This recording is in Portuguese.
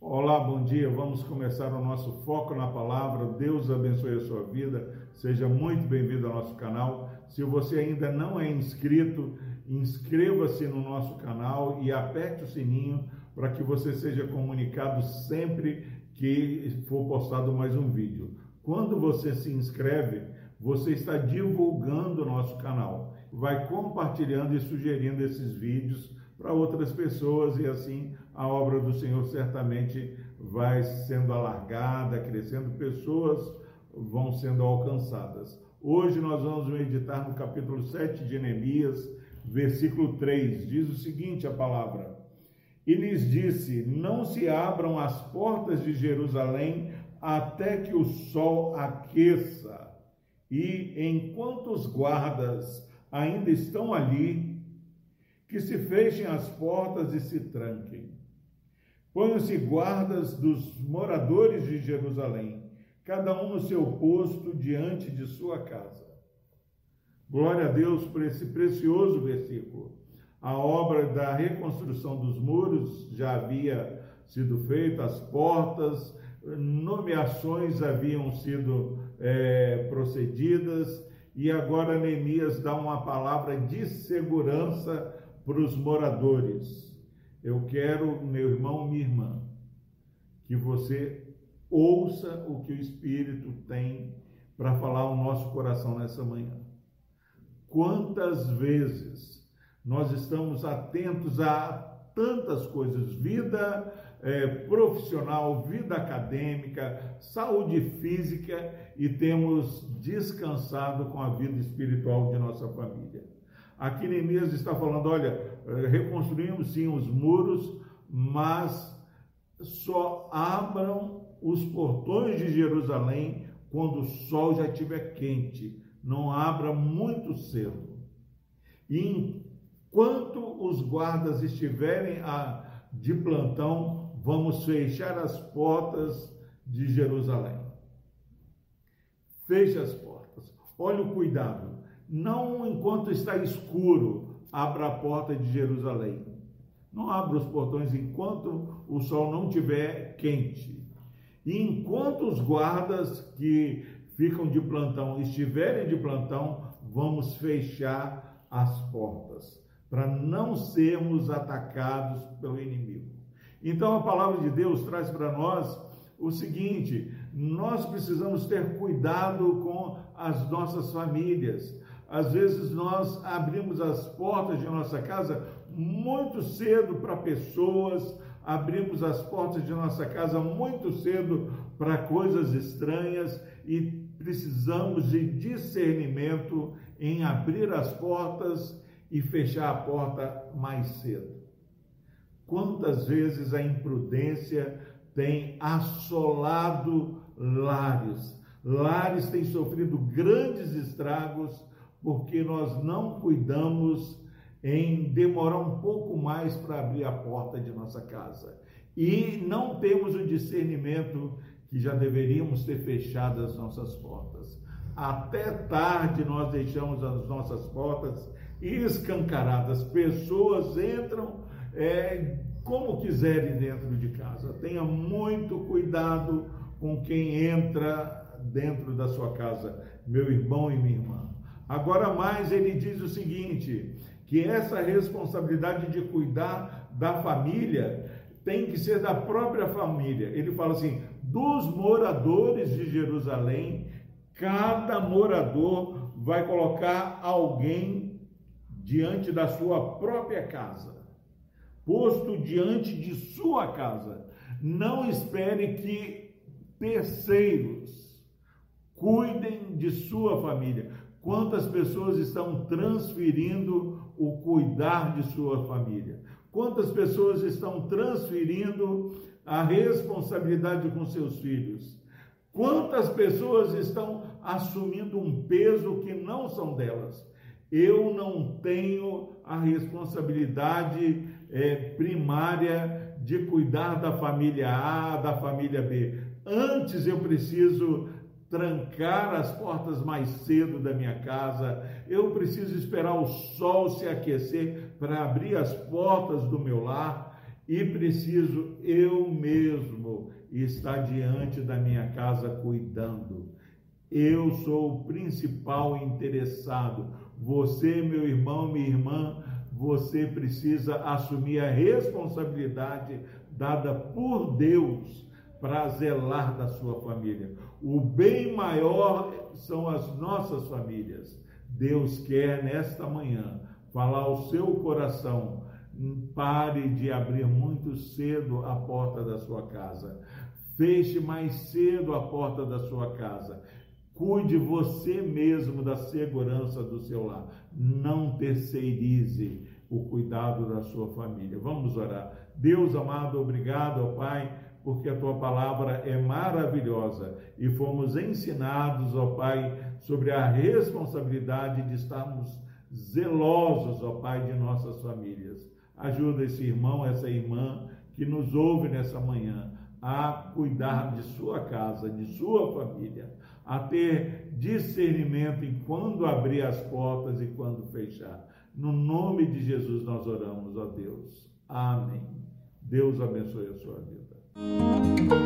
Olá, bom dia. Vamos começar o nosso foco na palavra. Deus abençoe a sua vida. Seja muito bem-vindo ao nosso canal. Se você ainda não é inscrito, inscreva-se no nosso canal e aperte o sininho para que você seja comunicado sempre que for postado mais um vídeo. Quando você se inscreve, você está divulgando o nosso canal, vai compartilhando e sugerindo esses vídeos para outras pessoas e assim a obra do Senhor certamente vai sendo alargada, crescendo, pessoas vão sendo alcançadas. Hoje nós vamos meditar no capítulo 7 de Neemias, versículo 3. Diz o seguinte a palavra: E lhes disse: Não se abram as portas de Jerusalém até que o sol aqueça. E enquanto os guardas ainda estão ali, que se fechem as portas e se tranquem. Ponham-se guardas dos moradores de Jerusalém, cada um no seu posto diante de sua casa. Glória a Deus por esse precioso versículo. A obra da reconstrução dos muros já havia sido feita, as portas, nomeações haviam sido é, procedidas e agora Neemias dá uma palavra de segurança para os moradores. Eu quero, meu irmão, minha irmã, que você ouça o que o Espírito tem para falar ao nosso coração nessa manhã. Quantas vezes nós estamos atentos a tantas coisas, vida é, profissional, vida acadêmica, saúde física e temos descansado com a vida espiritual de nossa família. Aqui Neemias está falando: olha, eh, reconstruímos sim os muros, mas só abram os portões de Jerusalém quando o sol já estiver quente. Não abra muito cedo. E enquanto os guardas estiverem a, de plantão, vamos fechar as portas de Jerusalém. Feche as portas. Olha o cuidado. Não enquanto está escuro, abra a porta de Jerusalém. Não abra os portões enquanto o sol não estiver quente. E enquanto os guardas que ficam de plantão estiverem de plantão, vamos fechar as portas para não sermos atacados pelo inimigo. Então a palavra de Deus traz para nós o seguinte: nós precisamos ter cuidado com as nossas famílias. Às vezes nós abrimos as portas de nossa casa muito cedo para pessoas, abrimos as portas de nossa casa muito cedo para coisas estranhas e precisamos de discernimento em abrir as portas e fechar a porta mais cedo. Quantas vezes a imprudência tem assolado lares. Lares têm sofrido grandes estragos porque nós não cuidamos em demorar um pouco mais para abrir a porta de nossa casa. E não temos o discernimento que já deveríamos ter fechado as nossas portas. Até tarde nós deixamos as nossas portas escancaradas. Pessoas entram é, como quiserem dentro de casa. Tenha muito cuidado com quem entra dentro da sua casa, meu irmão e minha irmã. Agora mais ele diz o seguinte, que essa responsabilidade de cuidar da família tem que ser da própria família. Ele fala assim: dos moradores de Jerusalém, cada morador vai colocar alguém diante da sua própria casa posto diante de sua casa. Não espere que terceiros cuidem de sua família. Quantas pessoas estão transferindo o cuidar de sua família? Quantas pessoas estão transferindo a responsabilidade com seus filhos? Quantas pessoas estão assumindo um peso que não são delas? Eu não tenho a responsabilidade é, primária de cuidar da família A, da família B. Antes eu preciso trancar as portas mais cedo da minha casa, eu preciso esperar o sol se aquecer para abrir as portas do meu lar e preciso eu mesmo estar diante da minha casa cuidando. Eu sou o principal interessado. Você, meu irmão, minha irmã, você precisa assumir a responsabilidade dada por Deus para zelar da sua família. O bem maior são as nossas famílias. Deus quer nesta manhã falar ao seu coração. Pare de abrir muito cedo a porta da sua casa. Feche mais cedo a porta da sua casa. Cuide você mesmo da segurança do seu lar. Não terceirize o cuidado da sua família. Vamos orar. Deus amado, obrigado, Pai porque a tua palavra é maravilhosa e fomos ensinados, ó Pai, sobre a responsabilidade de estarmos zelosos, ó Pai, de nossas famílias. Ajuda esse irmão, essa irmã que nos ouve nessa manhã a cuidar de sua casa, de sua família, a ter discernimento em quando abrir as portas e quando fechar. No nome de Jesus nós oramos, ó Deus. Amém. Deus abençoe a sua vida.